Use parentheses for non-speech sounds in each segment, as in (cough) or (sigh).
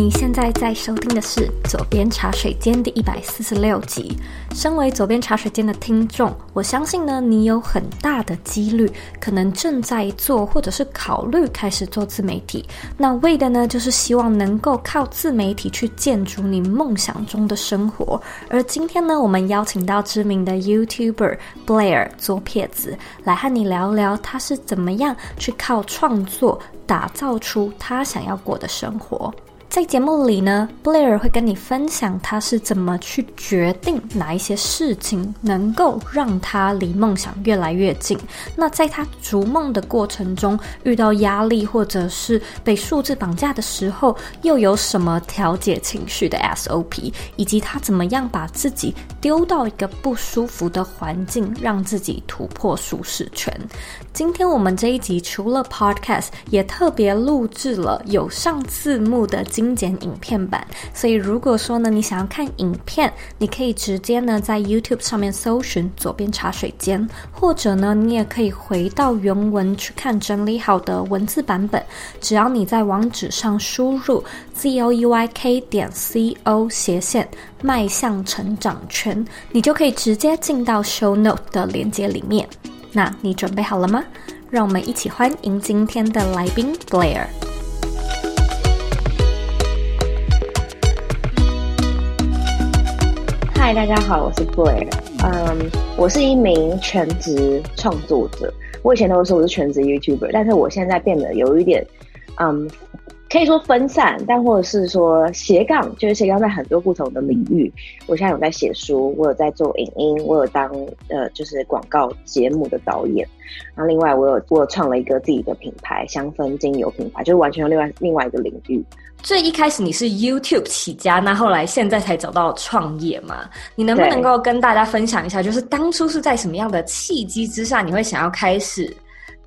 你现在在收听的是《左边茶水间》第一百四十六集。身为左边茶水间的听众，我相信呢，你有很大的几率可能正在做，或者是考虑开始做自媒体。那为的呢，就是希望能够靠自媒体去建筑你梦想中的生活。而今天呢，我们邀请到知名的 YouTuber Blair 左撇子来和你聊聊，他是怎么样去靠创作打造出他想要过的生活。在节目里呢，Blair 会跟你分享他是怎么去决定哪一些事情能够让他离梦想越来越近。那在他逐梦的过程中，遇到压力或者是被数字绑架的时候，又有什么调节情绪的 SOP，以及他怎么样把自己丢到一个不舒服的环境，让自己突破舒适圈。今天我们这一集除了 Podcast，也特别录制了有上字幕的精简影片版。所以如果说呢，你想要看影片，你可以直接呢在 YouTube 上面搜寻“左边茶水间”，或者呢，你也可以回到原文去看整理好的文字版本。只要你在网址上输入 z o e y k 点 c o 斜线迈向成长圈，你就可以直接进到 Show Note 的链接里面。那你准备好了吗？让我们一起欢迎今天的来宾 Blair。嗨，大家好，我是布莱尔。嗯，我是一名全职创作者。我以前都说我是全职 YouTuber，但是我现在变得有一点，嗯。可以说分散，但或者是说斜杠，就是斜杠在很多不同的领域。我现在有在写书，我有在做影音，我有当呃就是广告节目的导演。然后另外我有我有创了一个自己的品牌，香氛精油品牌，就是完全另外另外一个领域。最一开始你是 YouTube 起家，那后来现在才找到创业嘛？你能不能够跟大家分享一下，就是当初是在什么样的契机之下，你会想要开始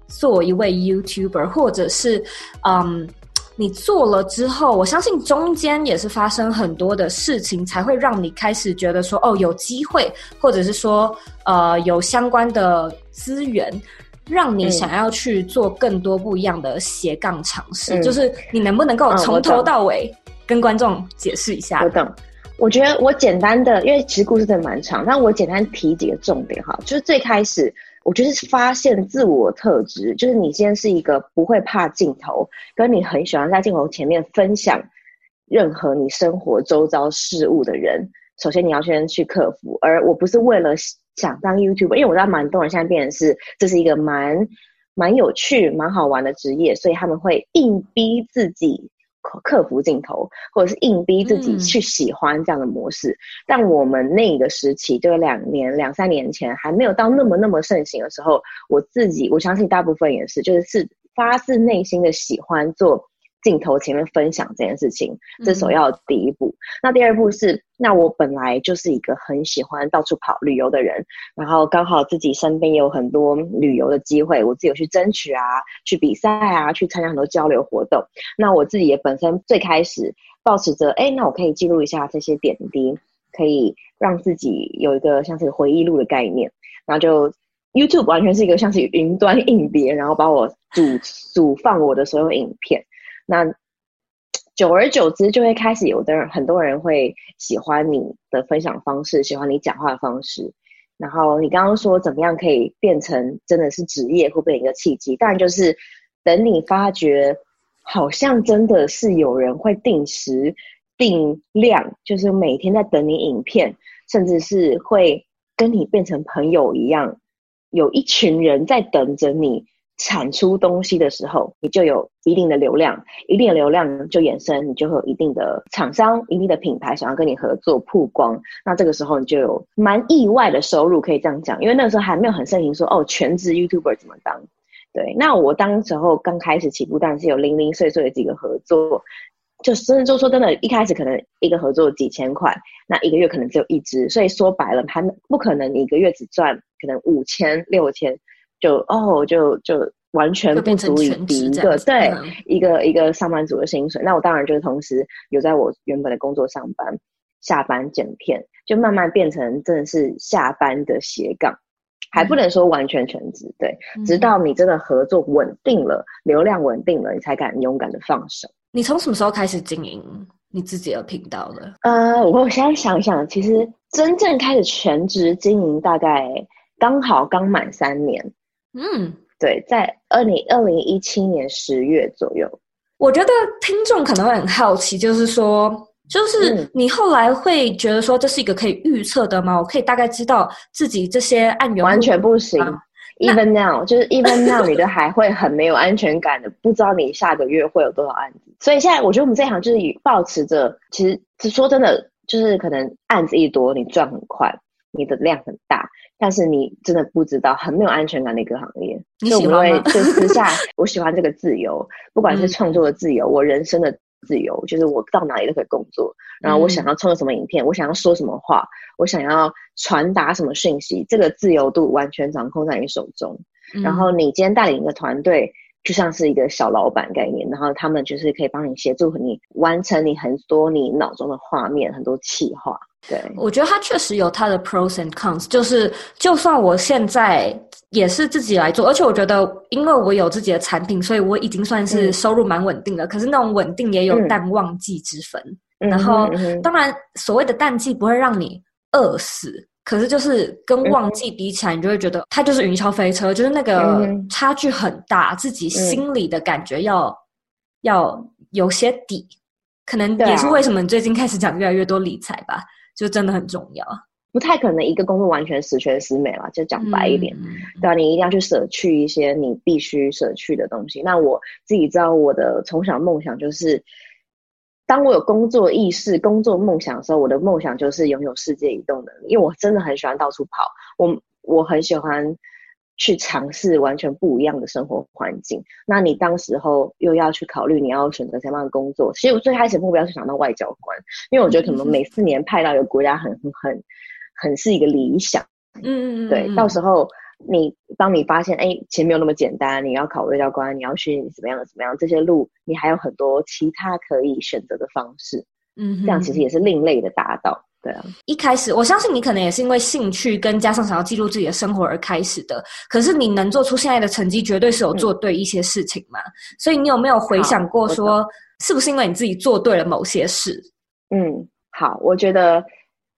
做一位 YouTuber，或者是嗯？你做了之后，我相信中间也是发生很多的事情，才会让你开始觉得说，哦，有机会，或者是说，呃，有相关的资源，让你想要去做更多不一样的斜杠尝试。嗯、就是你能不能够从头到尾跟观众解释一下？我懂。我觉得我简单的，因为其实故事真的蛮长，但我简单提几个重点哈，就是最开始。我觉得是发现自我特质，就是你先是一个不会怕镜头，跟你很喜欢在镜头前面分享任何你生活周遭事物的人。首先你要先去克服，而我不是为了想当 YouTube，因为我知道蛮多人现在变成是这是一个蛮蛮有趣、蛮好玩的职业，所以他们会硬逼自己。克服镜头，或者是硬逼自己去喜欢这样的模式。嗯、但我们那个时期，就两年、两三年前，还没有到那么那么盛行的时候，我自己，我相信大部分也是，就是是发自内心的喜欢做。镜头前面分享这件事情，这是首要的第一步。嗯、那第二步是，那我本来就是一个很喜欢到处跑旅游的人，然后刚好自己身边也有很多旅游的机会，我自己有去争取啊，去比赛啊，去参加很多交流活动。那我自己也本身最开始抱持着，哎，那我可以记录一下这些点滴，可以让自己有一个像是回忆录的概念。然后就 YouTube 完全是一个像是云端硬碟，然后把我组组放我的所有影片。那久而久之，就会开始有的人，很多人会喜欢你的分享方式，喜欢你讲话的方式。然后你刚刚说怎么样可以变成真的是职业，会变成一个契机？当然就是等你发觉，好像真的是有人会定时定量，就是每天在等你影片，甚至是会跟你变成朋友一样，有一群人在等着你。产出东西的时候，你就有一定的流量，一定的流量就衍生，你就会有一定的厂商、一定的品牌想要跟你合作曝光。那这个时候你就有蛮意外的收入，可以这样讲，因为那个时候还没有很盛行说哦，全职 YouTuber 怎么当？对，那我当时候刚开始起步，但是有零零碎碎的几个合作，就甚至就说真的，一开始可能一个合作几千块，那一个月可能只有一支，所以说白了，还不可能你一个月只赚可能五千、六千。就哦，就就完全不足以抵一个对、嗯、一个一个上班族的薪水。那我当然就是同时有在我原本的工作上班，下班剪片，就慢慢变成真的是下班的斜杠，还不能说完全全职。对，嗯、直到你真的合作稳定了，流量稳定了，你才敢勇敢的放手。你从什么时候开始经营你自己的频道的？呃，我现在想想，其实真正开始全职经营，大概刚好刚满三年。嗯，对，在二零二零一七年十月左右。我觉得听众可能会很好奇，就是说，就是你后来会觉得说这是一个可以预测的吗？我可以大概知道自己这些案源完全不行。Even now，就是 Even now，你都还会很没有安全感的，不知道你下个月会有多少案子。所以现在我觉得我们这一行就是以保持着，其实说真的，就是可能案子一多，你赚很快，你的量很大，但是你真的不知道，很没有安全感的一个行业。你喜欢吗？所以我会就私下，(laughs) 我喜欢这个自由，不管是创作的自由，嗯、我人生的自由，就是我到哪里都可以工作，然后我想要创作什么影片，嗯、我想要说什么话，我想要传达什么讯息，这个自由度完全掌控在你手中。嗯、然后你今天带领一个团队，就像是一个小老板概念，然后他们就是可以帮你协助你完成你很多你脑中的画面，很多企划。对，我觉得它确实有它的 pros and cons，就是就算我现在也是自己来做，而且我觉得因为我有自己的产品，所以我已经算是收入蛮稳定的。嗯、可是那种稳定也有淡旺季之分。嗯、然后，当然所谓的淡季不会让你饿死。可是就是跟旺季比起来，你就会觉得它就是云霄飞车，就是那个差距很大，自己心里的感觉要要有些底，可能也是为什么你最近开始讲越来越多理财吧，就真的很重要。不太可能一个工作完全十全十美了，就讲白一点，对啊，你一定要去舍去一些你必须舍去的东西。那我自己知道，我的从小梦想就是。当我有工作意识、工作梦想的时候，我的梦想就是拥有世界移动能力。因为我真的很喜欢到处跑，我我很喜欢去尝试完全不一样的生活环境。那你当时候又要去考虑你要选择什么样的工作？其实我最开始目标是想当外交官，因为我觉得可能每四年派到一个国家很很很很是一个理想。嗯嗯嗯，对，到时候。你当你发现，哎，钱没有那么简单，你要考外交官，你要去怎么样怎么样，这些路你还有很多其他可以选择的方式，嗯，这样其实也是另类的达到，对啊。一开始，我相信你可能也是因为兴趣跟加上想要记录自己的生活而开始的，可是你能做出现在的成绩，绝对是有做对一些事情嘛。嗯、所以你有没有回想过说，是不是因为你自己做对了某些事？嗯，好，我觉得。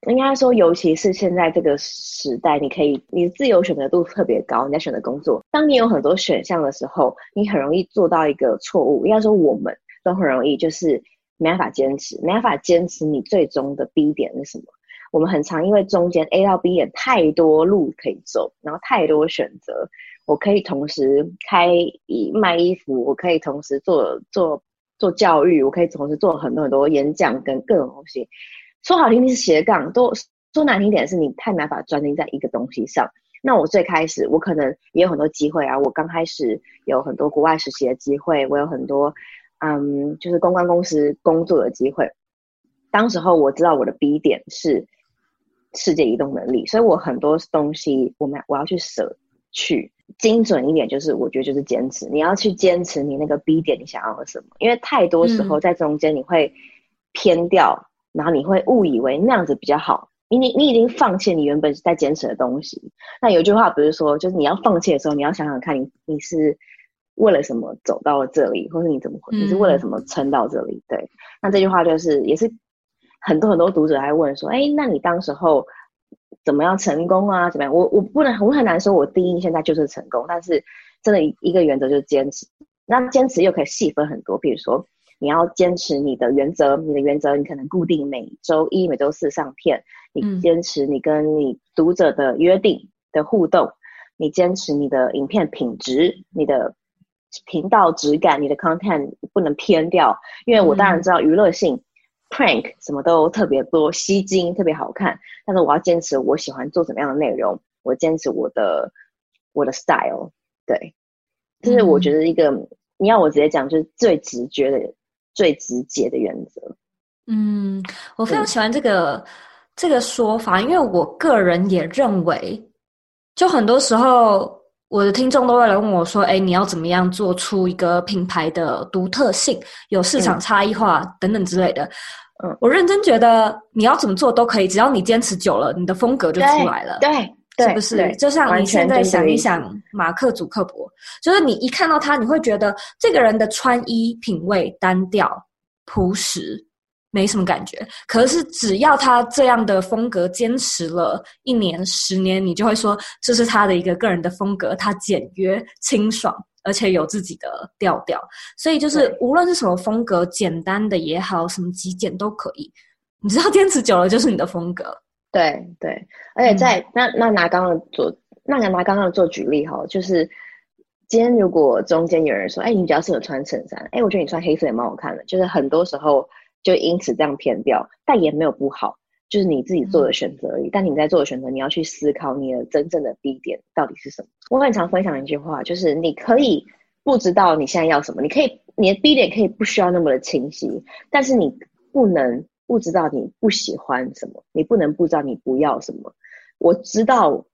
应该说，尤其是现在这个时代，你可以，你自由选择度特别高。你在选择工作，当你有很多选项的时候，你很容易做到一个错误。应该说，我们都很容易就是没办法坚持，没办法坚持你最终的 B 点是什么。我们很常因为中间 A 到 B 点太多路可以走，然后太多选择。我可以同时开以卖衣服，我可以同时做做做教育，我可以同时做很多很多演讲跟各种东西。说好听听是斜杠，都说难听点是你太没办法专心在一个东西上。那我最开始，我可能也有很多机会啊。我刚开始有很多国外实习的机会，我有很多嗯，就是公关公司工作的机会。当时候我知道我的 B 点是世界移动能力，所以我很多东西我们我要去舍去。精准一点就是，我觉得就是坚持。你要去坚持你那个 B 点，你想要的什么？因为太多时候在中间你会偏掉。嗯然后你会误以为那样子比较好，你你你已经放弃你原本在坚持的东西。那有句话不是说，就是你要放弃的时候，你要想想看你你是为了什么走到了这里，或是你怎么你是为了什么撑到这里？对，那这句话就是也是很多很多读者还问说，哎，那你当时候怎么样成功啊？怎么样？我我不能我很难说，我第一现在就是成功，但是真的一个原则就是坚持。那坚持又可以细分很多，比如说。你要坚持你的原则，你的原则你可能固定每周一、每周四上片。你坚持你跟你读者的约定的互动，嗯、你坚持你的影片品质、你的频道质感、你的 content 不能偏掉。因为我当然知道娱乐性、嗯、prank 什么都特别多，吸睛特别好看，但是我要坚持我喜欢做什么样的内容，我坚持我的我的 style。对，这、是我觉得一个、嗯、你要我直接讲，就是最直觉的。最直接的原则。嗯，我非常喜欢这个、嗯、这个说法，因为我个人也认为，就很多时候我的听众都会来问我说：“哎，你要怎么样做出一个品牌的独特性，有市场差异化、嗯、等等之类的？”嗯，我认真觉得你要怎么做都可以，只要你坚持久了，你的风格就出来了。对。对是不是？就像你现在想一想，马克·祖克伯，就是你一看到他，你会觉得这个人的穿衣品味单调、朴实，没什么感觉。可是只要他这样的风格坚持了一年、十年，你就会说这是他的一个个人的风格，他简约、清爽，而且有自己的调调。所以就是无论是什么风格，简单的也好，什么极简都可以。你知道坚持久了就是你的风格。对对，而且在、嗯、那那拿刚刚的做，那拿刚刚的做举例哈，就是。今天如果中间有人说，哎，你比较适合穿衬衫，哎，我觉得你穿黑色也蛮好看的，就是很多时候就因此这样偏掉，但也没有不好，就是你自己做的选择而已。嗯、但你在做的选择，你要去思考你的真正的 B 点到底是什么。我很常分享一句话，就是你可以不知道你现在要什么，你可以你的 B 点可以不需要那么的清晰，但是你不能不知道你不喜欢什么，你不能不知道你不要什么。我知道。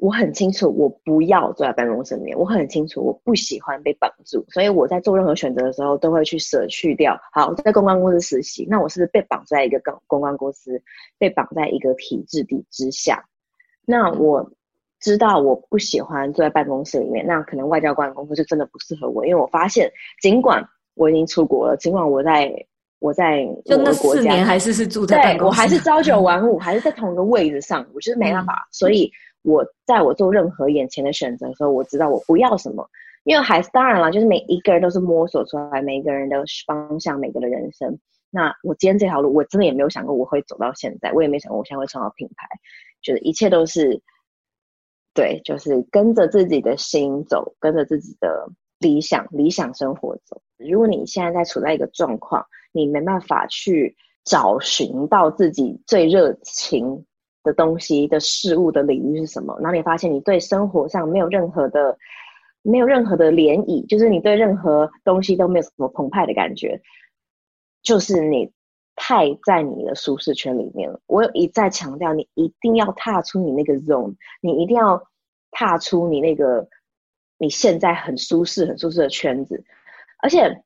我很清楚，我不要坐在办公室里面。我很清楚，我不喜欢被绑住，所以我在做任何选择的时候，都会去舍去掉。好，我在公关公司实习，那我是不是被绑在一个公公关公司，被绑在一个体制底之下？那我知道我不喜欢坐在办公室里面，那可能外交官工作就真的不适合我，因为我发现，尽管我已经出国了，尽管我在我在我的国家，就那四年还是是住在办公室，我还是朝九晚五，还是在同一个位置上，我就是没办法，嗯、所以。我在我做任何眼前的选择的时候，我知道我不要什么，因为还是当然了，就是每一个人都是摸索出来每一个人的方向，每个人的人生。那我今天这条路，我真的也没有想过我会走到现在，我也没想过我现在会创造品牌，就是一切都是，对，就是跟着自己的心走，跟着自己的理想理想生活走。如果你现在在处在一个状况，你没办法去找寻到自己最热情。的东西的事物的领域是什么？然后你发现你对生活上没有任何的，没有任何的涟漪，就是你对任何东西都没有什么澎湃的感觉，就是你太在你的舒适圈里面了。我有一再强调，你一定要踏出你那个 zone，你一定要踏出你那个你现在很舒适、很舒适的圈子，而且。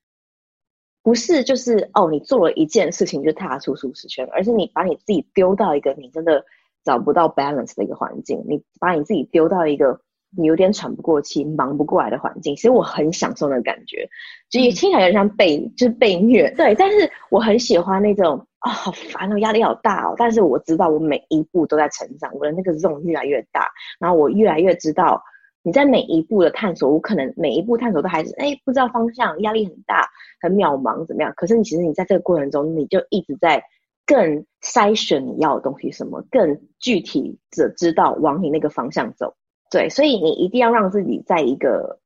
不是，就是哦，你做了一件事情就踏出舒适圈，而是你把你自己丢到一个你真的找不到 balance 的一个环境，你把你自己丢到一个你有点喘不过气、忙不过来的环境。其实我很享受那个感觉，就也听起来有点像被就是被虐，对。但是我很喜欢那种啊、哦，好烦哦，压力好大哦。但是我知道我每一步都在成长，我的那个 zone 越来越大，然后我越来越知道。你在每一步的探索，我可能每一步探索都还是哎不知道方向，压力很大，很渺茫，怎么样？可是你其实你在这个过程中，你就一直在更筛选你要的东西什么，更具体的知道往你那个方向走。对，所以你一定要让自己在一个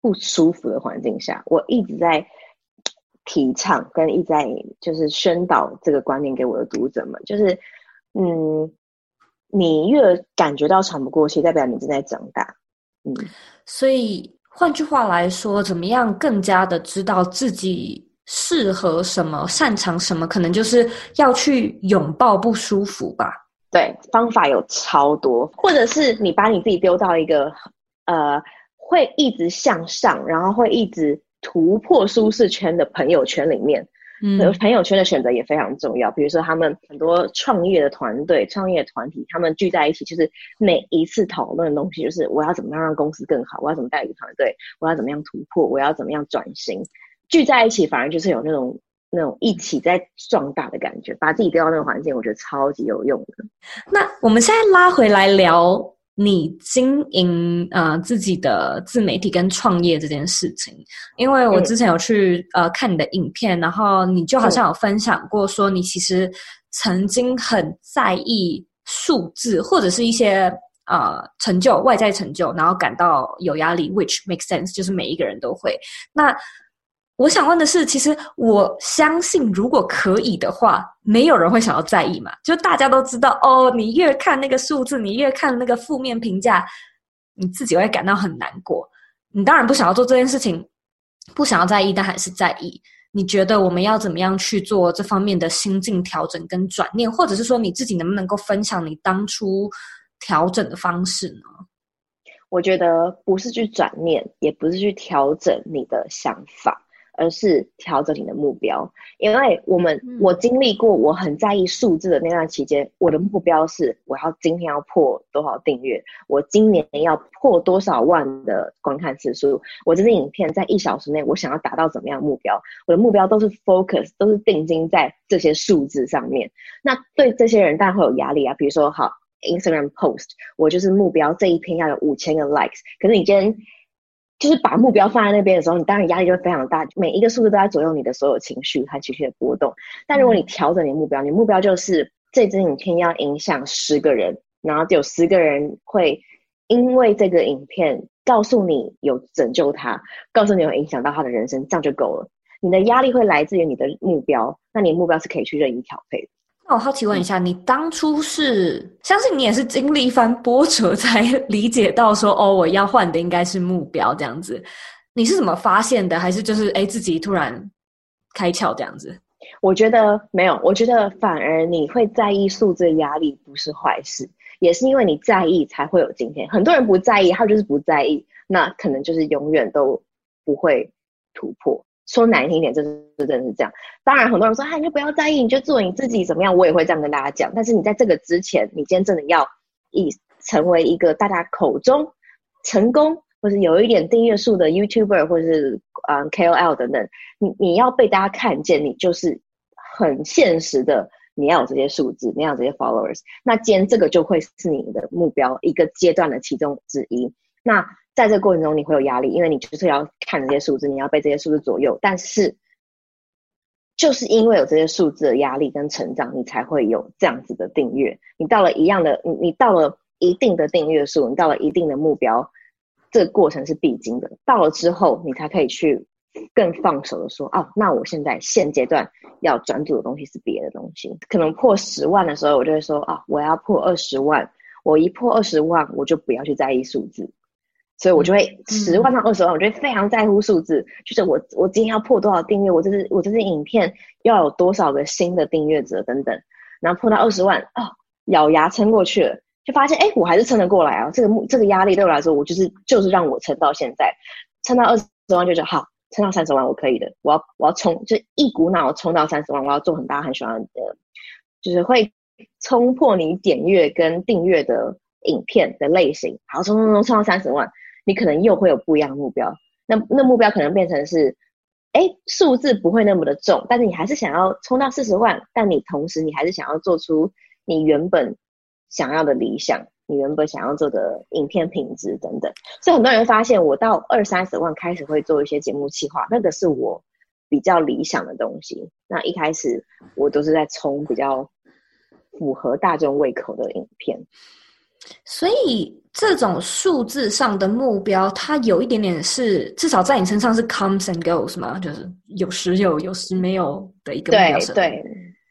不舒服的环境下。我一直在提倡跟一直在就是宣导这个观念给我的读者们，就是嗯，你越感觉到喘不过气，代表你正在长大。嗯，所以换句话来说，怎么样更加的知道自己适合什么、擅长什么，可能就是要去拥抱不舒服吧。对，方法有超多，或者是你把你自己丢到一个呃，会一直向上，然后会一直突破舒适圈的朋友圈里面。嗯，朋友圈的选择也非常重要。比如说，他们很多创业的团队、创业团体，他们聚在一起，就是每一次讨论的东西，就是我要怎么样让公司更好，我要怎么带领团队，我要怎么样突破，我要怎么样转型。聚在一起，反而就是有那种那种一起在壮大的感觉。把自己丢到那个环境，我觉得超级有用的。那我们现在拉回来聊。你经营呃自己的自媒体跟创业这件事情，因为我之前有去、嗯、呃看你的影片，然后你就好像有分享过，说你其实曾经很在意数字或者是一些呃成就外在成就，然后感到有压力，which makes sense，就是每一个人都会那。我想问的是，其实我相信，如果可以的话，没有人会想要在意嘛。就大家都知道，哦，你越看那个数字，你越看那个负面评价，你自己会感到很难过。你当然不想要做这件事情，不想要在意，但还是在意。你觉得我们要怎么样去做这方面的心境调整跟转念，或者是说你自己能不能够分享你当初调整的方式呢？我觉得不是去转念，也不是去调整你的想法。而是调整你的目标。因为我们我经历过我很在意数字的那段期间，我的目标是我要今天要破多少订阅，我今年要破多少万的观看次数，我这支影片在一小时内我想要达到怎么样的目标，我的目标都是 focus 都是定睛在这些数字上面。那对这些人当然会有压力啊，比如说好 Instagram post，我就是目标这一篇要有五千个 likes，可是你今天。就是把目标放在那边的时候，你当然压力就会非常大，每一个数字都在左右你的所有情绪和情绪的波动。但如果你调整你的目标，你目标就是这支影片要影响十个人，然后就有十个人会因为这个影片告诉你有拯救他，告诉你有影响到他的人生，这样就够了。你的压力会来自于你的目标，那你目标是可以去任意调配的。那我好奇问一下，你当初是相信你也是经历一番波折才理解到说，哦，我要换的应该是目标这样子。你是怎么发现的？还是就是诶自己突然开窍这样子？我觉得没有，我觉得反而你会在意数字的压力不是坏事，也是因为你在意才会有今天。很多人不在意，他就是不在意，那可能就是永远都不会突破。说难听一点，这是真的是这样。当然，很多人说：“哎，你就不要在意，你就做你自己，怎么样？”我也会这样跟大家讲。但是你在这个之前，你今天真的要以成为一个大家口中成功，或是有一点订阅数的 YouTuber，或者是嗯 KOL 等等，你你要被大家看见，你就是很现实的，你要有这些数字，你要有这些 followers。那今天这个就会是你的目标一个阶段的其中之一。那在这过程中，你会有压力，因为你就是要看这些数字，你要被这些数字左右。但是，就是因为有这些数字的压力跟成长，你才会有这样子的订阅。你到了一样的，你你到了一定的订阅数，你到了一定的目标，这个过程是必经的。到了之后，你才可以去更放手的说：“哦，那我现在现阶段要专注的东西是别的东西。可能破十万的时候，我就会说：啊，我要破二十万。我一破二十万，我就不要去在意数字。”所以我就会十万到二十万，我就会非常在乎数字，嗯、就是我我今天要破多少订阅，我这是我这支影片要有多少个新的订阅者等等，然后破到二十万哦，咬牙撑过去了，就发现哎，我还是撑得过来啊。这个目这个压力对我来说，我就是就是让我撑到现在，撑到二十万就觉得好，撑到三十万我可以的，我要我要冲，就一股脑冲到三十万，我要做很大很喜欢的，就是会冲破你点阅跟订阅的影片的类型，好，冲冲冲冲到三十万。你可能又会有不一样的目标，那那目标可能变成是，哎，数字不会那么的重，但是你还是想要冲到四十万，但你同时你还是想要做出你原本想要的理想，你原本想要做的影片品质等等。所以很多人发现，我到二三十万开始会做一些节目企划，那个是我比较理想的东西。那一开始我都是在冲比较符合大众胃口的影片。所以这种数字上的目标，它有一点点是至少在你身上是 comes and goes 嘛，就是有时有，有时没有的一个目标。对对，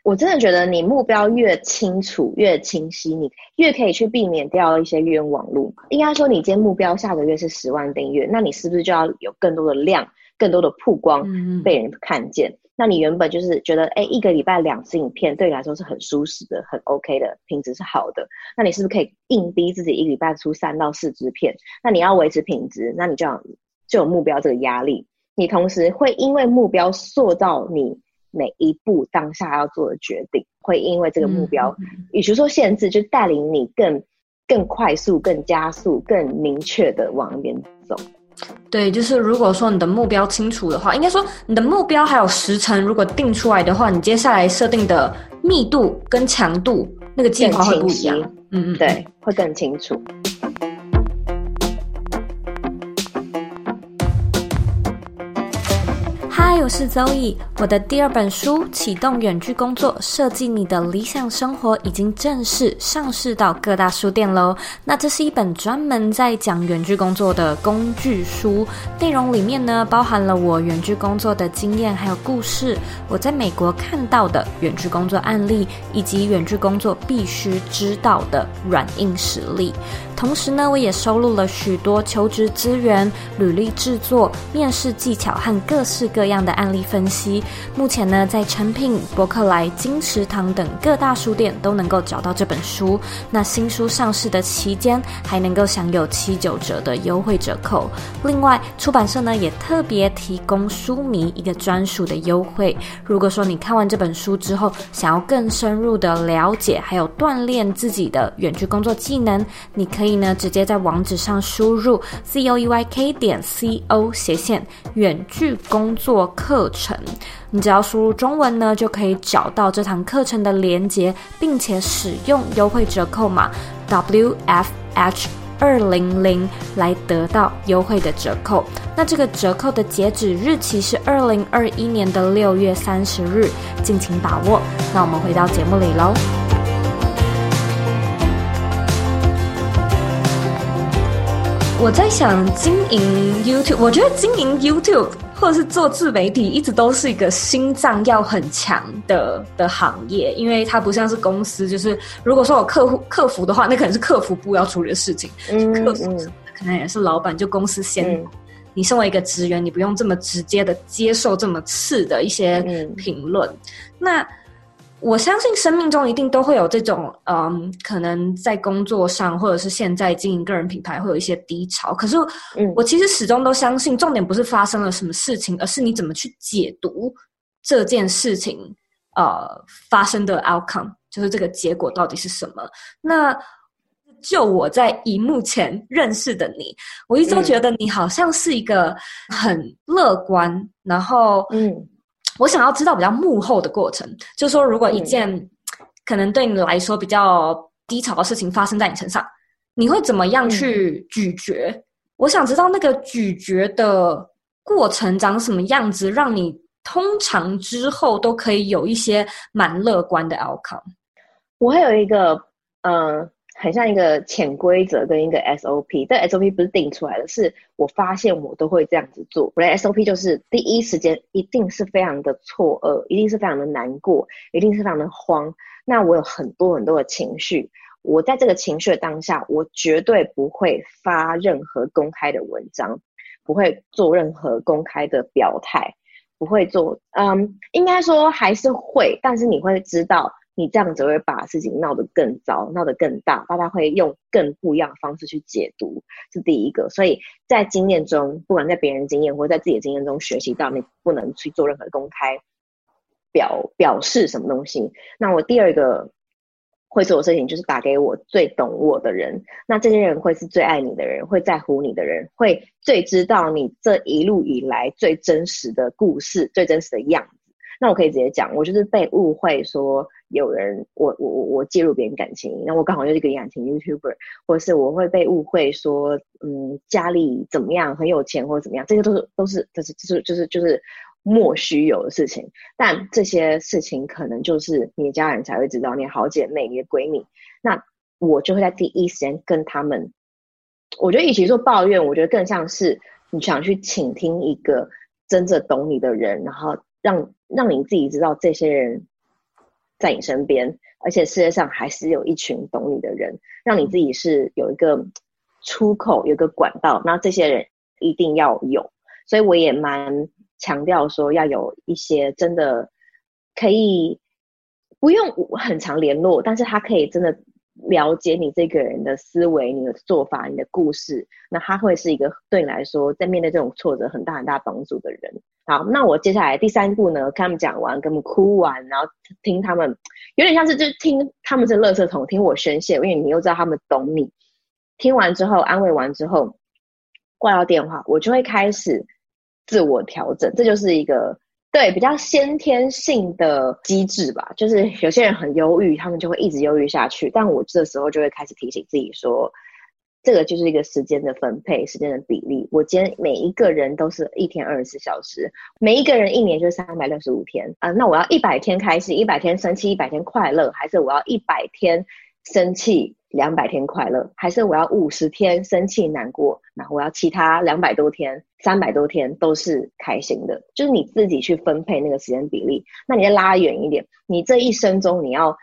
我真的觉得你目标越清楚、越清晰，你越可以去避免掉一些冤枉路。应该说，你今天目标下个月是十万订阅，那你是不是就要有更多的量、更多的曝光，被人看见？嗯那你原本就是觉得，哎，一个礼拜两次影片对你来说是很舒适的、很 OK 的，品质是好的。那你是不是可以硬逼自己一个礼拜出三到四支片？那你要维持品质，那你就要就有目标这个压力。你同时会因为目标塑造你每一步当下要做的决定，会因为这个目标，与其说限制，就带领你更更快速、更加速、更明确的往那边走。对，就是如果说你的目标清楚的话，应该说你的目标还有时程，如果定出来的话，你接下来设定的密度跟强度，那个计划会不一样。嗯嗯，对，会更清楚。我是周易我的第二本书《启动远距工作，设计你的理想生活》已经正式上市到各大书店喽。那这是一本专门在讲远距工作的工具书，内容里面呢包含了我远距工作的经验还有故事，我在美国看到的远距工作案例，以及远距工作必须知道的软硬实力。同时呢，我也收录了许多求职资源、履历制作、面试技巧和各式各样的案例分析。目前呢，在诚品、博客来、金池堂等各大书店都能够找到这本书。那新书上市的期间，还能够享有七九折的优惠折扣。另外，出版社呢也特别提供书迷一个专属的优惠。如果说你看完这本书之后，想要更深入的了解，还有锻炼自己的远距工作技能，你可以以呢直接在网址上输入 z o e y k 点 c o 斜线远距工作课程。你只要输入中文呢，就可以找到这堂课程的连结，并且使用优惠折扣码 W F H 二零零来得到优惠的折扣。那这个折扣的截止日期是二零二一年的六月三十日，敬请把握。那我们回到节目里喽。我在想经营 YouTube，我觉得经营 YouTube 或者是做自媒体，一直都是一个心脏要很强的的行业，因为它不像是公司，就是如果说有客户客服的话，那可能是客服部要处理的事情，嗯，客服可能也是老板就公司先，嗯、你身为一个职员，你不用这么直接的接受这么次的一些评论，嗯、那。我相信生命中一定都会有这种，嗯，可能在工作上，或者是现在经营个人品牌会有一些低潮。可是，我其实始终都相信，重点不是发生了什么事情，而是你怎么去解读这件事情，呃，发生的 outcome，就是这个结果到底是什么。那就我在荧幕前认识的你，我一直都觉得你好像是一个很乐观，然后，嗯。我想要知道比较幕后的过程，就是说，如果一件可能对你来说比较低潮的事情发生在你身上，你会怎么样去咀嚼？嗯、我想知道那个咀嚼的过程长什么样子，让你通常之后都可以有一些蛮乐观的 outcome。我会有一个，嗯、呃。很像一个潜规则跟一个 SOP，但 SOP 不是定出来的，是我发现我都会这样子做。我的 SOP 就是第一时间一定是非常的错愕，一定是非常的难过，一定是非常的慌。那我有很多很多的情绪，我在这个情绪的当下，我绝对不会发任何公开的文章，不会做任何公开的表态，不会做，嗯，应该说还是会，但是你会知道。你这样子会把事情闹得更糟，闹得更大，大家会用更不一样的方式去解读，是第一个。所以在经验中，不管在别人经验或在自己的经验中学习到，你不能去做任何公开表表示什么东西。那我第二个会做的事情就是打给我最懂我的人，那这些人会是最爱你的人，会在乎你的人，会最知道你这一路以来最真实的故事，最真实的样子。那我可以直接讲，我就是被误会说有人我我我我介入别人感情，那我刚好又是个感情 YouTuber，或者是我会被误会说嗯家里怎么样很有钱或者怎么样，这些都是都是都是就是就是就是莫须有的事情。但这些事情可能就是你的家人才会知道，你好姐妹、你的闺蜜，那我就会在第一时间跟他们。我觉得与其说抱怨，我觉得更像是你想去倾听一个真正懂你的人，然后。让让你自己知道这些人在你身边，而且世界上还是有一群懂你的人，让你自己是有一个出口，有一个管道。那这些人一定要有，所以我也蛮强调说要有一些真的可以不用很常联络，但是他可以真的了解你这个人的思维、你的做法、你的故事。那他会是一个对你来说在面对这种挫折很大很大帮助的人。好，那我接下来第三步呢，跟他们讲完，跟他们哭完，然后听他们，有点像是就听他们是垃圾桶，听我宣泄，因为你又知道他们懂你。听完之后，安慰完之后，挂掉电话，我就会开始自我调整。这就是一个对比较先天性的机制吧，就是有些人很忧郁，他们就会一直忧郁下去，但我这时候就会开始提醒自己说。这个就是一个时间的分配，时间的比例。我今天每一个人都是一天二十四小时，每一个人一年就是三百六十五天啊、那我要一百天开心，一百天生气，一百天快乐，还是我要一百天生气，两百天快乐，还是我要五十天生气难过，然后我要其他两百多天、三百多天都是开心的？就是你自己去分配那个时间比例。那你再拉远一点，你这一生中你要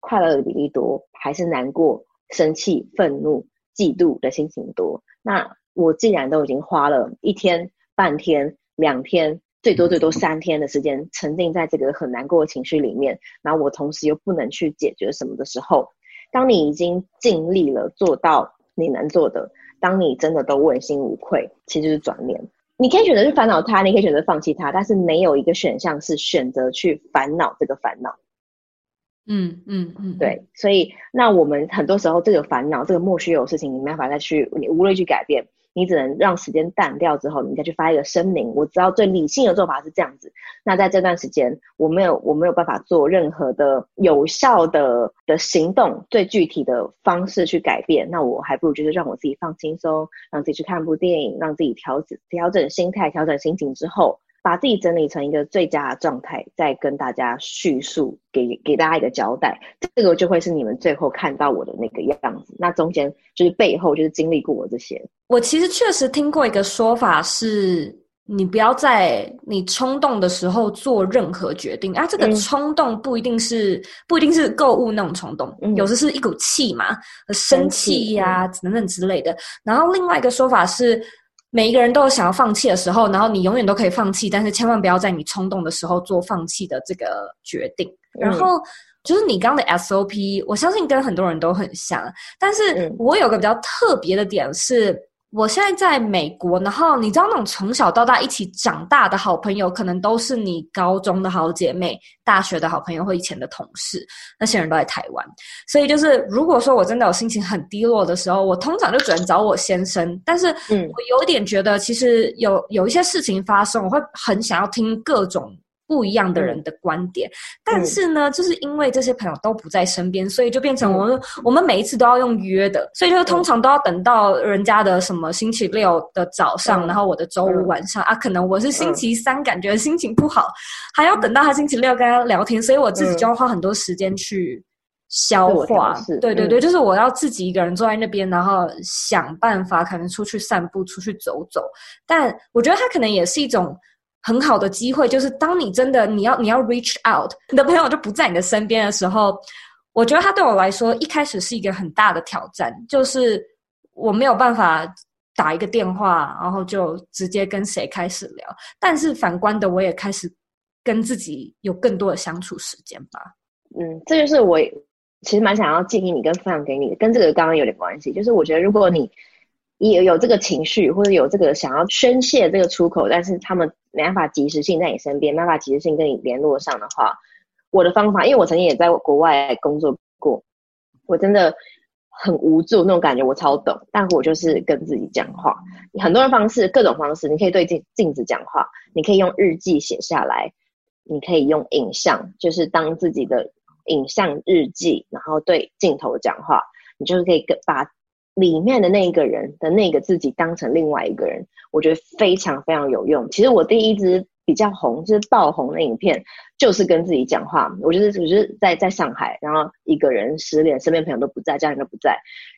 快乐的比例多，还是难过、生气、愤怒？嫉妒的心情多，那我既然都已经花了一天、半天、两天，最多最多三天的时间沉浸在这个很难过的情绪里面，然后我同时又不能去解决什么的时候，当你已经尽力了做到你能做的，当你真的都问心无愧，其实就是转念。你可以选择去烦恼它，你可以选择放弃它，但是没有一个选项是选择去烦恼这个烦恼。嗯嗯嗯，对，所以那我们很多时候这个烦恼，这个莫须有的事情，你没办法再去，你无力去改变。你只能让时间淡掉之后，你再去发一个声明。我知道最理性的做法是这样子。那在这段时间，我没有我没有办法做任何的有效的的行动，最具体的方式去改变。那我还不如就是让我自己放轻松，让自己去看部电影，让自己调整调整心态，调整心情之后。把自己整理成一个最佳的状态，再跟大家叙述，给给大家一个交代，这个就会是你们最后看到我的那个样子。那中间就是背后就是经历过我这些。我其实确实听过一个说法是，你不要在你冲动的时候做任何决定啊。这个冲动不一定是、嗯、不一定是购物那种冲动，嗯、有时是一股气嘛，生气呀、啊嗯、等等之类的。然后另外一个说法是。每一个人都有想要放弃的时候，然后你永远都可以放弃，但是千万不要在你冲动的时候做放弃的这个决定。然后就是你刚刚的 SOP，我相信跟很多人都很像，但是我有个比较特别的点是。我现在在美国，然后你知道那种从小到大一起长大的好朋友，可能都是你高中的好姐妹、大学的好朋友或以前的同事，那些人都在台湾。所以就是，如果说我真的有心情很低落的时候，我通常就只能找我先生。但是，嗯，我有点觉得，其实有有一些事情发生，我会很想要听各种。不一样的人的观点，嗯、但是呢，就是因为这些朋友都不在身边，所以就变成我们、嗯、我们每一次都要用约的，所以就通常都要等到人家的什么星期六的早上，嗯、然后我的周五晚上、嗯、啊，可能我是星期三感觉心情不好，嗯、还要等到他星期六跟他聊天，所以我自己就要花很多时间去消化。嗯、对对对，就是我要自己一个人坐在那边，然后想办法可能出去散步、出去走走。但我觉得他可能也是一种。很好的机会，就是当你真的你要你要 reach out，你的朋友就不在你的身边的时候，我觉得他对我来说一开始是一个很大的挑战，就是我没有办法打一个电话，然后就直接跟谁开始聊。但是反观的，我也开始跟自己有更多的相处时间吧。嗯，这就是我其实蛮想要建议你跟分享给你的，跟这个刚刚有点关系。就是我觉得如果你也有这个情绪，或者有这个想要宣泄这个出口，但是他们没办法及时性在你身边，没办法及时性跟你联络上的话，我的方法，因为我曾经也在国外工作过，我真的很无助那种感觉，我超懂。但我就是跟自己讲话，很多的方式，各种方式，你可以对镜镜子讲话，你可以用日记写下来，你可以用影像，就是当自己的影像日记，然后对镜头讲话，你就是可以跟把。里面的那一个人的那个自己当成另外一个人，我觉得非常非常有用。其实我第一支比较红，就是爆红的影片，就是跟自己讲话。我就是只是在在上海，然后一个人失恋，身边朋友都不在，家人都不在，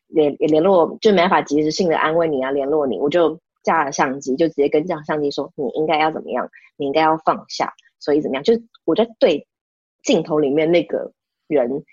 联联络就没法及时性的安慰你啊，联络你，我就架了相机，就直接跟这样相机说，你应该要怎么样，你应该要放下，所以怎么样，就我在对镜头里面那个人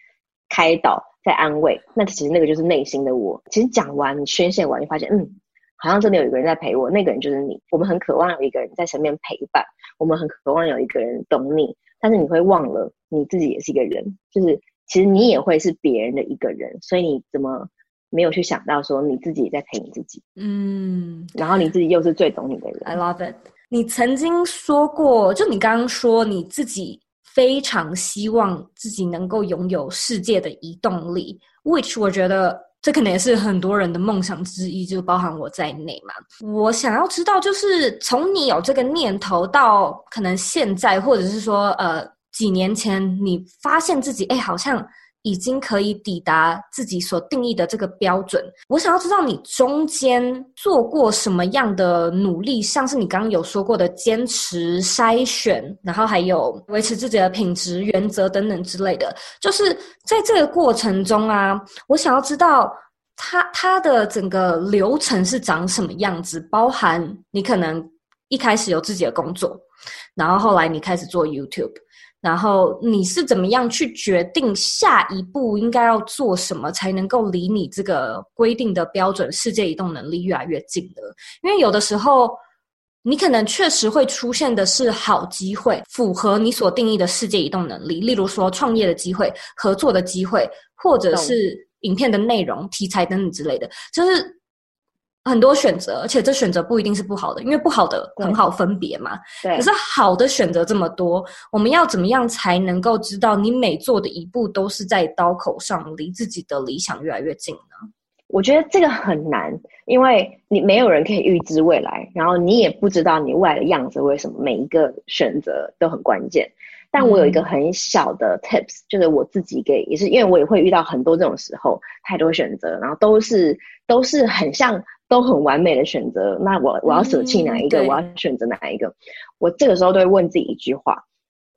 开导。在安慰，那其实那个就是内心的我。其实讲完，你宣泄完，你发现，嗯，好像真的有一个人在陪我。那个人就是你。我们很渴望有一个人在身边陪伴，我们很渴望有一个人懂你。但是你会忘了你自己也是一个人，就是其实你也会是别人的一个人。所以你怎么没有去想到说你自己也在陪你自己？嗯，然后你自己又是最懂你的人。I love it。你曾经说过，就你刚刚说你自己。非常希望自己能够拥有世界的移动力，which 我觉得这可能也是很多人的梦想之一，就包含我在内嘛。我想要知道，就是从你有这个念头到可能现在，或者是说呃几年前，你发现自己哎好像。已经可以抵达自己所定义的这个标准。我想要知道你中间做过什么样的努力，像是你刚刚有说过的坚持筛选，然后还有维持自己的品质原则等等之类的。就是在这个过程中啊，我想要知道它它的整个流程是长什么样子，包含你可能一开始有自己的工作，然后后来你开始做 YouTube。然后你是怎么样去决定下一步应该要做什么，才能够离你这个规定的标准世界移动能力越来越近的？因为有的时候你可能确实会出现的是好机会，符合你所定义的世界移动能力，例如说创业的机会、合作的机会，或者是影片的内容、题材等等之类的，就是很多选择，而且这选择不一定是不好的，因为不好的很好分别嘛。对。可是好的选择这么多，我们要怎么样才能够知道你每做的一步都是在刀口上，离自己的理想越来越近呢？我觉得这个很难，因为你没有人可以预知未来，然后你也不知道你未来的样子。为什么每一个选择都很关键？但我有一个很小的 tips，、嗯、就是我自己给，也是因为我也会遇到很多这种时候，太多选择，然后都是都是很像都很完美的选择。那我我要舍弃哪一个？嗯、我要选择哪一个？我这个时候都会问自己一句话。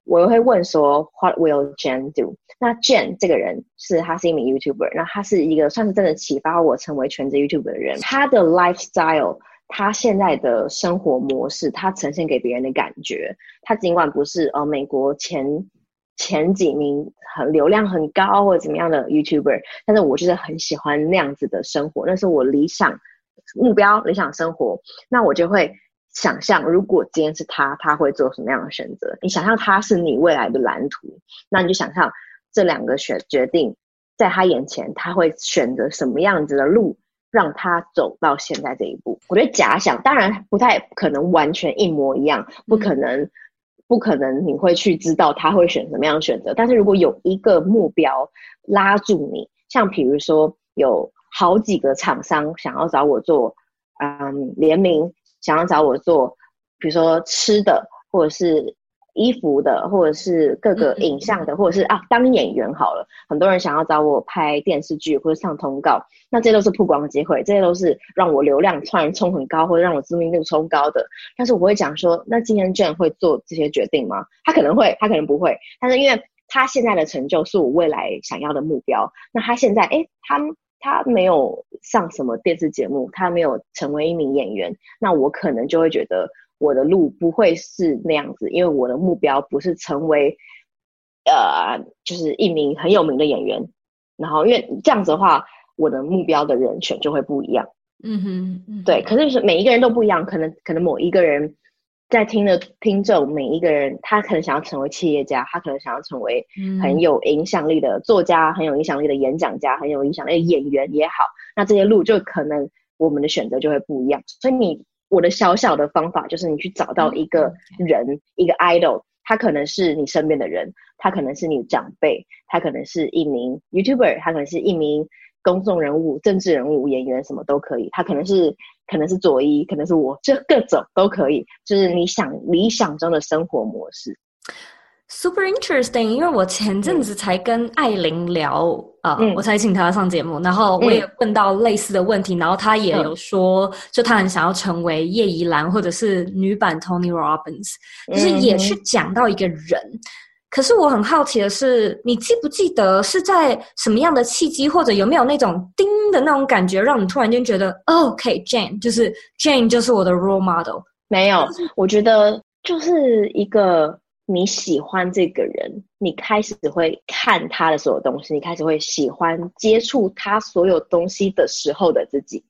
我会问说，What will Jen do？那 Jen 这个人是他是一名 YouTuber，那他是一个算是真的启发我成为全职 YouTuber 的人。他的 lifestyle，他现在的生活模式，他呈现给别人的感觉，他尽管不是呃美国前前几名很流量很高或者怎么样的 YouTuber，但是我就是很喜欢那样子的生活，那是我理想目标、理想生活，那我就会。想象如果今天是他，他会做什么样的选择？你想象他是你未来的蓝图，那你就想象这两个选决定在他眼前，他会选择什么样子的路，让他走到现在这一步。我觉得假想当然不太可能完全一模一样，不可能，嗯、不可能你会去知道他会选什么样的选择。但是如果有一个目标拉住你，像比如说有好几个厂商想要找我做嗯联名。想要找我做，比如说吃的，或者是衣服的，或者是各个影像的，或者是啊当演员好了。很多人想要找我拍电视剧或者上通告，那这些都是曝光的机会，这些都是让我流量突然冲很高，或者让我知名度冲高的。但是我会讲说，那今天 Jen 会做这些决定吗？他可能会，他可能不会。但是因为他现在的成就是我未来想要的目标，那他现在诶，他。他没有上什么电视节目，他没有成为一名演员，那我可能就会觉得我的路不会是那样子，因为我的目标不是成为，呃，就是一名很有名的演员。然后，因为这样子的话，我的目标的人选就会不一样。嗯哼，嗯哼，对。可是，是每一个人都不一样，可能可能某一个人。在听的听众每一个人，他可能想要成为企业家，他可能想要成为很有影响力的作家，嗯、很有影响力的演讲家，很有影响力的演员也好。那这些路就可能我们的选择就会不一样。所以你我的小小的方法就是，你去找到一个人，嗯、一个 idol，他可能是你身边的人，他可能是你长辈，他可能是一名 YouTuber，他可能是一名。公众人物、政治人物、演员什么都可以，他可能是可能是佐伊，可能是我，就各种都可以，就是你想理想中的生活模式。Super interesting，因为我前阵子才跟艾琳聊啊、嗯呃，我才请她上节目，然后我也问到类似的问题，嗯、然后她也有说，就她很想要成为叶怡兰或者是女版 Tony Robbins，就是也去讲到一个人。嗯可是我很好奇的是，你记不记得是在什么样的契机，或者有没有那种叮的那种感觉，让你突然间觉得，OK，Jen，就是 Jane 就是我的 role model？没有，我觉得就是一个你喜欢这个人，你开始会看他的所有东西，你开始会喜欢接触他所有东西的时候的自己，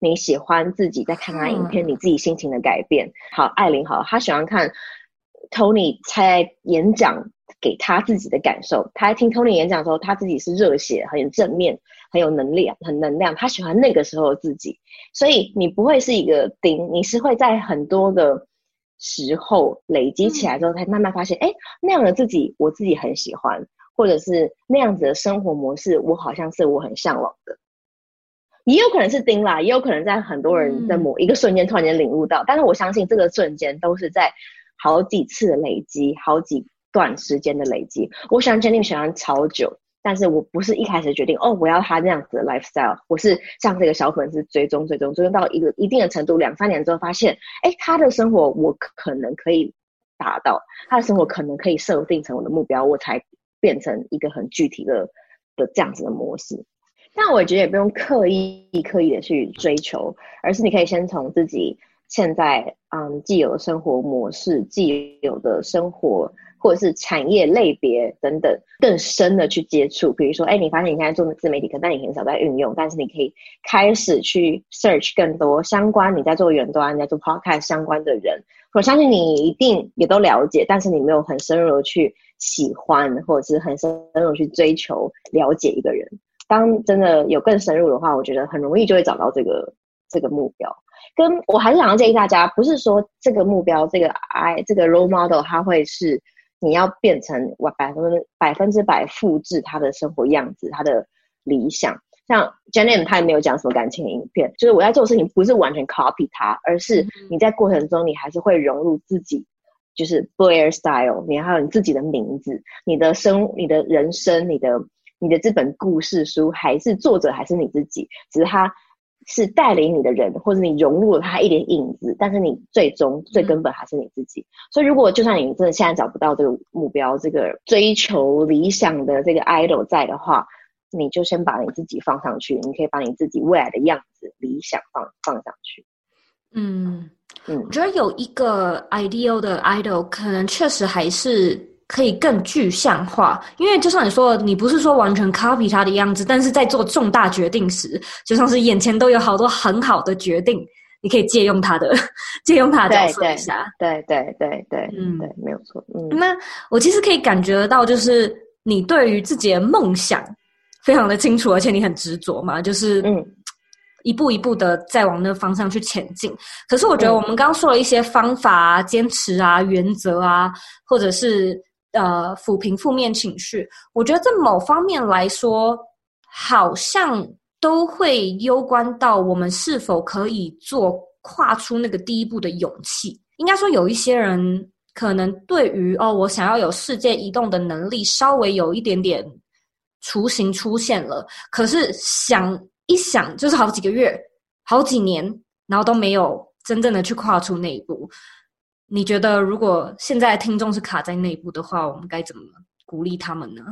你喜欢自己在看他影片，嗯、你自己心情的改变。好，艾琳好，她喜欢看 Tony 在演讲。给他自己的感受，他在听 Tony 演讲的时候，他自己是热血、很正面、很有能力、很能量。他喜欢那个时候的自己，所以你不会是一个钉，你是会在很多的时候累积起来之后，才慢慢发现，哎、嗯，那样的自己，我自己很喜欢，或者是那样子的生活模式，我好像是我很向往的。也有可能是丁啦，也有可能在很多人在某一个瞬间突然间领悟到，嗯、但是我相信这个瞬间都是在好几次的累积，好几。段时间的累积，我喜欢 Jenny 喜欢超久，但是我不是一开始决定哦，我要他那样子的 lifestyle，我是像这个小粉丝追踪追踪追踪到一个一定的程度，两三年之后发现，哎，他的生活我可能可以达到，他的生活可能可以设定成我的目标，我才变成一个很具体的的这样子的模式。但我觉得也不用刻意刻意的去追求，而是你可以先从自己现在嗯既有的生活模式，既有的生活。或者是产业类别等等更深的去接触。比如说，哎，你发现你现在做自媒体，可能你很少在运用，但是你可以开始去 search 更多相关你在做远端、你在做 podcast 相关的人。我相信你一定也都了解，但是你没有很深入的去喜欢，或者是很深入去追求了解一个人。当真的有更深入的话，我觉得很容易就会找到这个这个目标。跟我还是想要建议大家，不是说这个目标，这个 I 这个 role model，它会是你要变成我百分之百分之百复制他的生活样子，他的理想。像 Janet 他也没有讲什么感情影片，就是我在做事情不是完全 copy 他，而是你在过程中你还是会融入自己，就是 Blair style，你还有你自己的名字，你的生、你的人生、你的你的这本故事书，还是作者还是你自己，只是他。是带领你的人，或者你融入了他一点影子，但是你最终最根本还是你自己。嗯、所以，如果就算你真的现在找不到这个目标，这个追求理想的这个 idol 在的话，你就先把你自己放上去。你可以把你自己未来的样子、理想放放上去。嗯嗯，我觉得有一个 ideal 的 idol，可能确实还是。可以更具象化，因为就像你说的，你不是说完全 copy 他的样子，但是在做重大决定时，就像是眼前都有好多很好的决定，你可以借用他的，(laughs) 借用他的角色一下。对对对对，对，嗯，对，没有错。嗯，那我其实可以感觉得到，就是你对于自己的梦想非常的清楚，而且你很执着嘛，就是嗯，一步一步的在往那个方向去前进。可是我觉得我们刚刚说了一些方法啊、坚持啊、原则啊，或者是。呃，抚平负面情绪，我觉得在某方面来说，好像都会攸关到我们是否可以做跨出那个第一步的勇气。应该说，有一些人可能对于哦，我想要有世界移动的能力，稍微有一点点雏形出现了，可是想一想，就是好几个月、好几年，然后都没有真正的去跨出那一步。你觉得，如果现在听众是卡在内部的话，我们该怎么鼓励他们呢？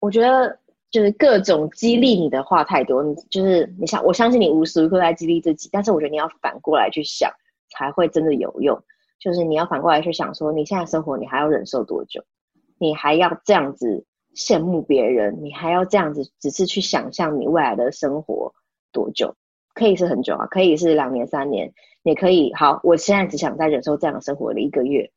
我觉得就是各种激励你的话太多，你就是你想，我相信你无时无刻在激励自己，但是我觉得你要反过来去想，才会真的有用。就是你要反过来去想，说你现在生活你还要忍受多久？你还要这样子羡慕别人？你还要这样子只是去想象你未来的生活多久？可以是很久啊，可以是两年、三年。也可以，好，我现在只想再忍受这样的生活的一个月，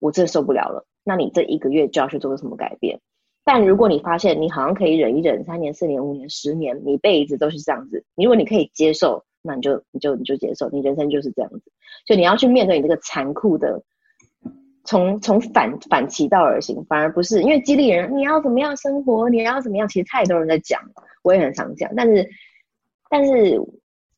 我真的受不了了。那你这一个月就要去做个什么改变？但如果你发现你好像可以忍一忍，三年、四年、五年、十年，你一辈子都是这样子。你如果你可以接受，那你就你就你就接受，你人生就是这样子。就你要去面对你这个残酷的，从从反反其道而行，反而不是因为激励人，你要怎么样生活，你要怎么样，其实太多人在讲，我也很常讲，但是但是。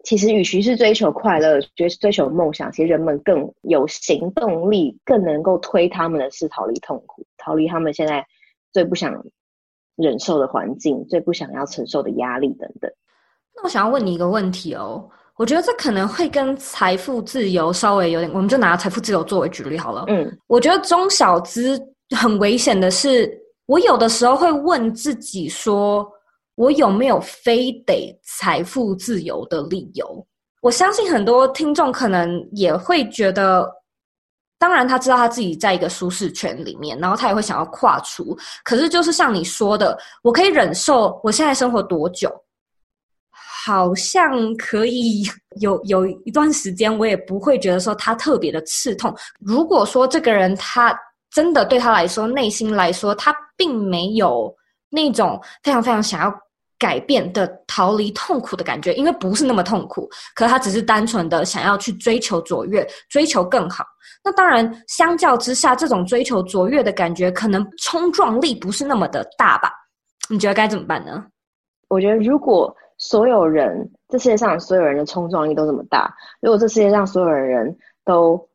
其实，与其是追求快乐，追追求梦想，其实人们更有行动力，更能够推他们的是逃离痛苦，逃离他们现在最不想忍受的环境，最不想要承受的压力等等。那我想要问你一个问题哦，我觉得这可能会跟财富自由稍微有点，我们就拿财富自由作为举例好了。嗯，我觉得中小资很危险的是，我有的时候会问自己说。我有没有非得财富自由的理由？我相信很多听众可能也会觉得，当然他知道他自己在一个舒适圈里面，然后他也会想要跨出。可是就是像你说的，我可以忍受我现在生活多久，好像可以有有一段时间，我也不会觉得说他特别的刺痛。如果说这个人他真的对他来说，内心来说，他并没有那种非常非常想要。改变的逃离痛苦的感觉，因为不是那么痛苦，可他只是单纯的想要去追求卓越，追求更好。那当然，相较之下，这种追求卓越的感觉，可能冲撞力不是那么的大吧？你觉得该怎么办呢？我觉得，如果所有人，这世界上所有人的冲撞力都这么大，如果这世界上所有的人都。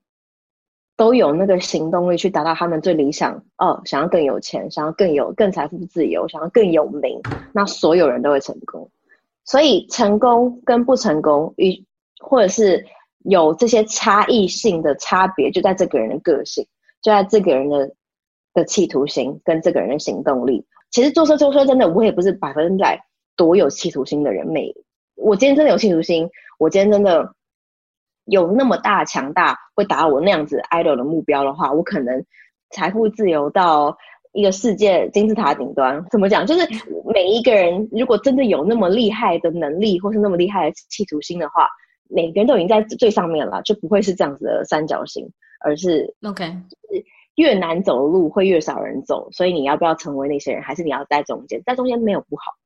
都有那个行动力去达到他们最理想哦，想要更有钱，想要更有更财富自由，想要更有名，那所有人都会成功。所以成功跟不成功，与或者是有这些差异性的差别，就在这个人的个性，就在这个人的的企图心跟这个人的行动力。其实做车做车真的，我也不是百分之百多有企图心的人。每我今天真的有企图心，我今天真的。有那么大强大会达到我那样子 idol 的目标的话，我可能财富自由到一个世界金字塔顶端。怎么讲？就是每一个人如果真的有那么厉害的能力，或是那么厉害的企图心的话，每个人都已经在最上面了，就不会是这样子的三角形，而是 OK，就是越难走的路会越少人走，所以你要不要成为那些人，还是你要在中间？在中间没有不好。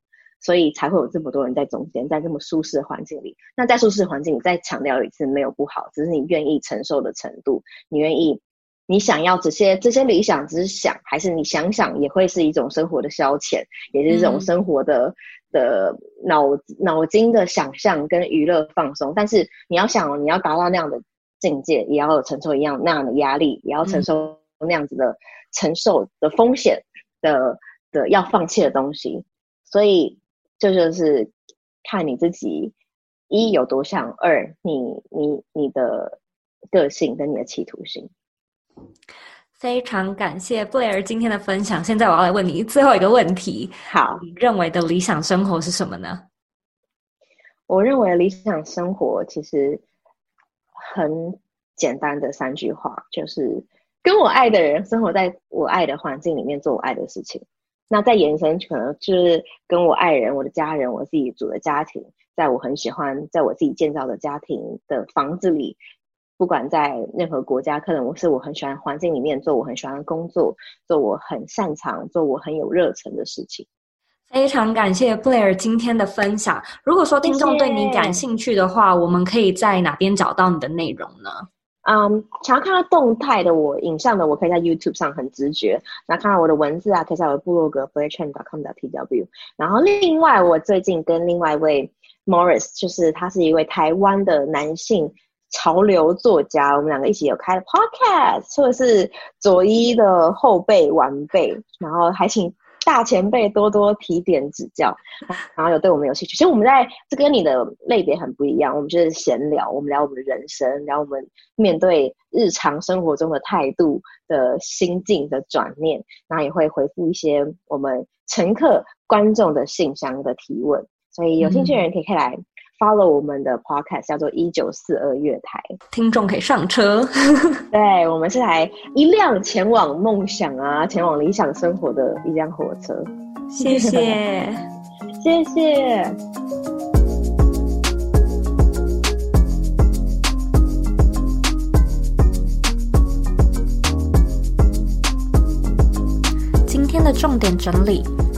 所以才会有这么多人在中间，在这么舒适的环境里。那在舒适的环境里，再强调一次，没有不好，只是你愿意承受的程度。你愿意，你想要这些这些理想，只是想，还是你想想也会是一种生活的消遣，也是一种生活的、嗯、的脑脑筋的想象跟娱乐放松。但是你要想，你要达到那样的境界，也要承受一样那样的压力，也要承受那样子的、嗯、承受的风险的的要放弃的东西。所以。这就，是看你自己一有多像，二你你你的个性跟你的企图心。非常感谢布莱尔今天的分享。现在我要来问你最后一个问题：好，你认为的理想生活是什么呢？我认为理想生活其实很简单的三句话，就是跟我爱的人生活在我爱的环境里面，做我爱的事情。那再延伸，可能就是跟我爱人、我的家人、我自己组的家庭，在我很喜欢，在我自己建造的家庭的房子里，不管在任何国家，可能我是我很喜欢环境里面做我很喜欢的工作，做我很擅长、做我很有热忱的事情。非常感谢 Blair 今天的分享。如果说听众对你感兴趣的话，谢谢。我们可以在哪边找到你的内容呢？嗯想要看到动态的我，影像的我可以在 YouTube 上很直觉。那看到我的文字啊，可以在我的部落格 blairchen.com.tw。然后另外，我最近跟另外一位 Morris，就是他是一位台湾的男性潮流作家，我们两个一起有开了 Podcast，或者是左一的后辈晚辈，然后还请。大前辈多多提点指教，然后有对我们有兴趣。其实我们在这跟你的类别很不一样，我们就是闲聊，我们聊我们的人生，聊我们面对日常生活中的态度的心境的转念，然后也会回复一些我们乘客观众的信箱的提问。所以有兴趣的人可以可以来。Follow 我们的 podcast 叫做一九四二月台，听众可以上车。(laughs) (laughs) 对，我们是来一辆前往梦想啊，前往理想生活的一辆火车。谢谢，(laughs) 谢谢。今天的重点整理一。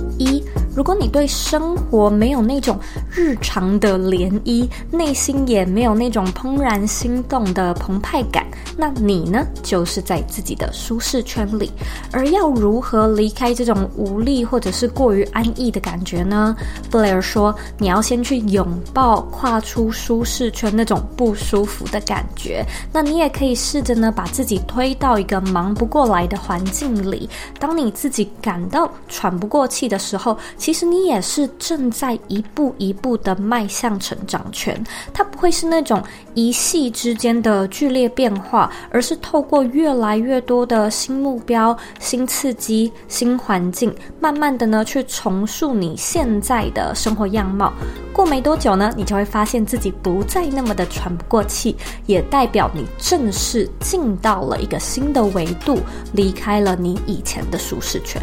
如果你对生活没有那种日常的涟漪，内心也没有那种怦然心动的澎湃感，那你呢，就是在自己的舒适圈里。而要如何离开这种无力或者是过于安逸的感觉呢？布莱尔说，你要先去拥抱跨出舒适圈那种不舒服的感觉。那你也可以试着呢，把自己推到一个忙不过来的环境里。当你自己感到喘不过气的时候，其实你也是正在一步一步的迈向成长圈，它不会是那种一系之间的剧烈变化，而是透过越来越多的新目标、新刺激、新环境，慢慢的呢去重塑你现在的生活样貌。过没多久呢，你就会发现自己不再那么的喘不过气，也代表你正式进到了一个新的维度，离开了你以前的舒适圈。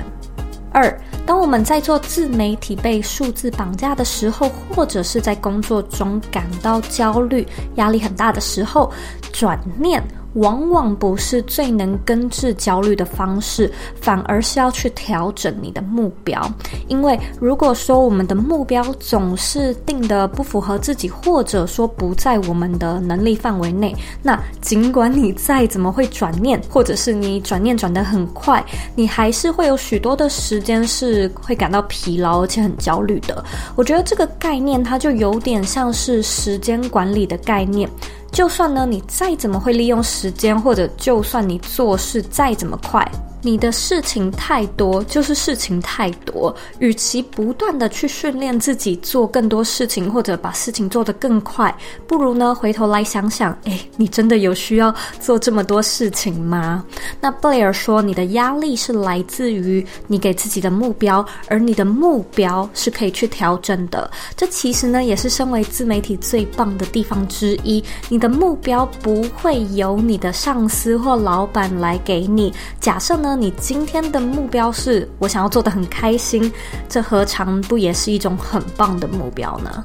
二，当我们在做自媒体被数字绑架的时候，或者是在工作中感到焦虑、压力很大的时候，转念。往往不是最能根治焦虑的方式，反而是要去调整你的目标。因为如果说我们的目标总是定的不符合自己，或者说不在我们的能力范围内，那尽管你再怎么会转念，或者是你转念转得很快，你还是会有许多的时间是会感到疲劳而且很焦虑的。我觉得这个概念它就有点像是时间管理的概念。就算呢，你再怎么会利用时间，或者就算你做事再怎么快。你的事情太多，就是事情太多。与其不断的去训练自己做更多事情，或者把事情做得更快，不如呢，回头来想想，诶，你真的有需要做这么多事情吗？那布莱尔说，你的压力是来自于你给自己的目标，而你的目标是可以去调整的。这其实呢，也是身为自媒体最棒的地方之一。你的目标不会由你的上司或老板来给你。假设呢，那，你今天的目标是我想要做的很开心，这何尝不也是一种很棒的目标呢？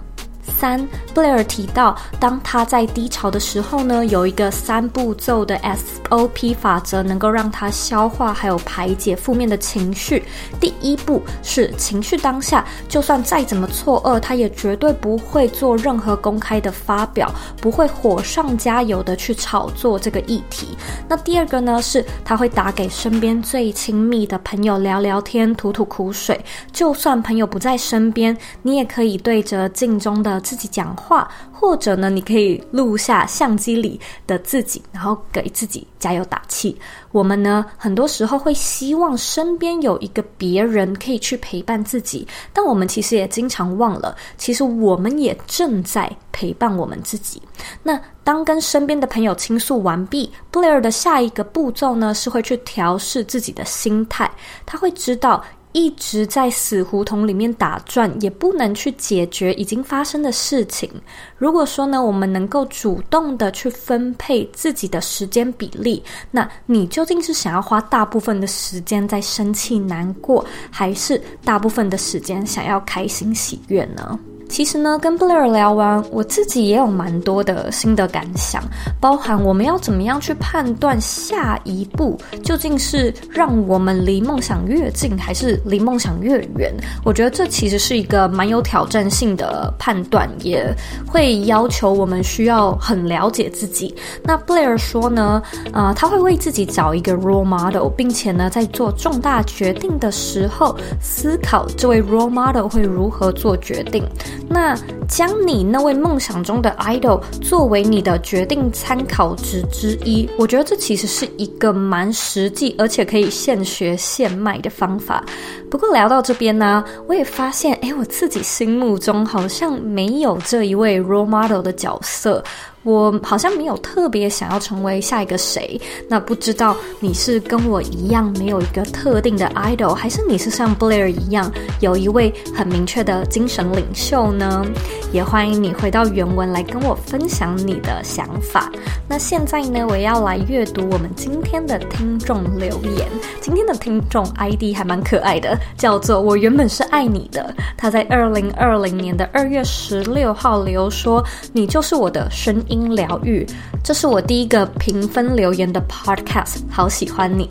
三，布莱尔提到，当他在低潮的时候呢，有一个三步骤的 SOP 法则，能够让他消化还有排解负面的情绪。第一步是情绪当下，就算再怎么错愕，他也绝对不会做任何公开的发表，不会火上加油的去炒作这个议题。那第二个呢，是他会打给身边最亲密的朋友聊聊天，吐吐苦水。就算朋友不在身边，你也可以对着镜中的。自己讲话，或者呢，你可以录下相机里的自己，然后给自己加油打气。我们呢，很多时候会希望身边有一个别人可以去陪伴自己，但我们其实也经常忘了，其实我们也正在陪伴我们自己。那当跟身边的朋友倾诉完毕，布莱尔的下一个步骤呢，是会去调试自己的心态，他会知道。一直在死胡同里面打转，也不能去解决已经发生的事情。如果说呢，我们能够主动的去分配自己的时间比例，那你究竟是想要花大部分的时间在生气难过，还是大部分的时间想要开心喜悦呢？其实呢，跟布莱尔聊完，我自己也有蛮多的心得感想，包含我们要怎么样去判断下一步究竟是让我们离梦想越近，还是离梦想越远。我觉得这其实是一个蛮有挑战性的判断，也会要求我们需要很了解自己。那布莱尔说呢，呃，他会为自己找一个 role model，并且呢，在做重大决定的时候，思考这位 role model 会如何做决定。那将你那位梦想中的 idol 作为你的决定参考值之一，我觉得这其实是一个蛮实际而且可以现学现卖的方法。不过聊到这边呢，我也发现，哎，我自己心目中好像没有这一位 role model 的角色。我好像没有特别想要成为下一个谁，那不知道你是跟我一样没有一个特定的 idol，还是你是像 Blair 一样有一位很明确的精神领袖呢？也欢迎你回到原文来跟我分享你的想法。那现在呢，我要来阅读我们今天的听众留言。今天的听众 ID 还蛮可爱的，叫做“我原本是爱你的”。他在二零二零年的二月十六号留说：“你就是我的声音。”疗愈，这是我第一个评分留言的 podcast，好喜欢你。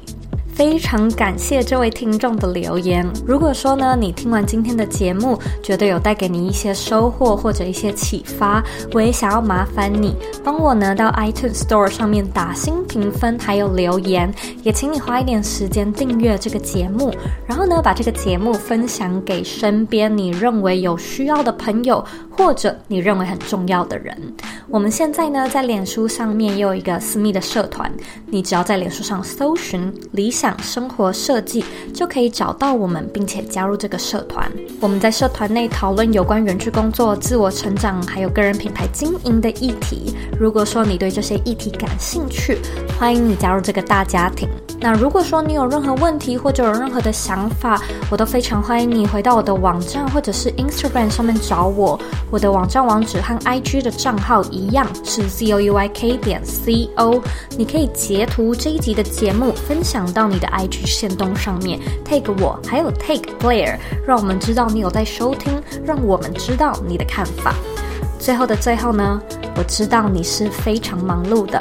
非常感谢这位听众的留言。如果说呢，你听完今天的节目，觉得有带给你一些收获或者一些启发，我也想要麻烦你帮我呢到 iTunes Store 上面打新评分，还有留言，也请你花一点时间订阅这个节目，然后呢把这个节目分享给身边你认为有需要的朋友，或者你认为很重要的人。我们现在呢在脸书上面也有一个私密的社团，你只要在脸书上搜寻理想。生活设计就可以找到我们，并且加入这个社团。我们在社团内讨论有关远距工作、自我成长，还有个人品牌经营的议题。如果说你对这些议题感兴趣，欢迎你加入这个大家庭。那如果说你有任何问题或者有任何的想法，我都非常欢迎你回到我的网站或者是 Instagram 上面找我。我的网站网址和 IG 的账号一样是 zouyk 点 co。你可以截图这一集的节目，分享到你的 IG 线动上面，take 我，还有 take Blair，让我们知道你有在收听，让我们知道你的看法。最后的最后呢，我知道你是非常忙碌的。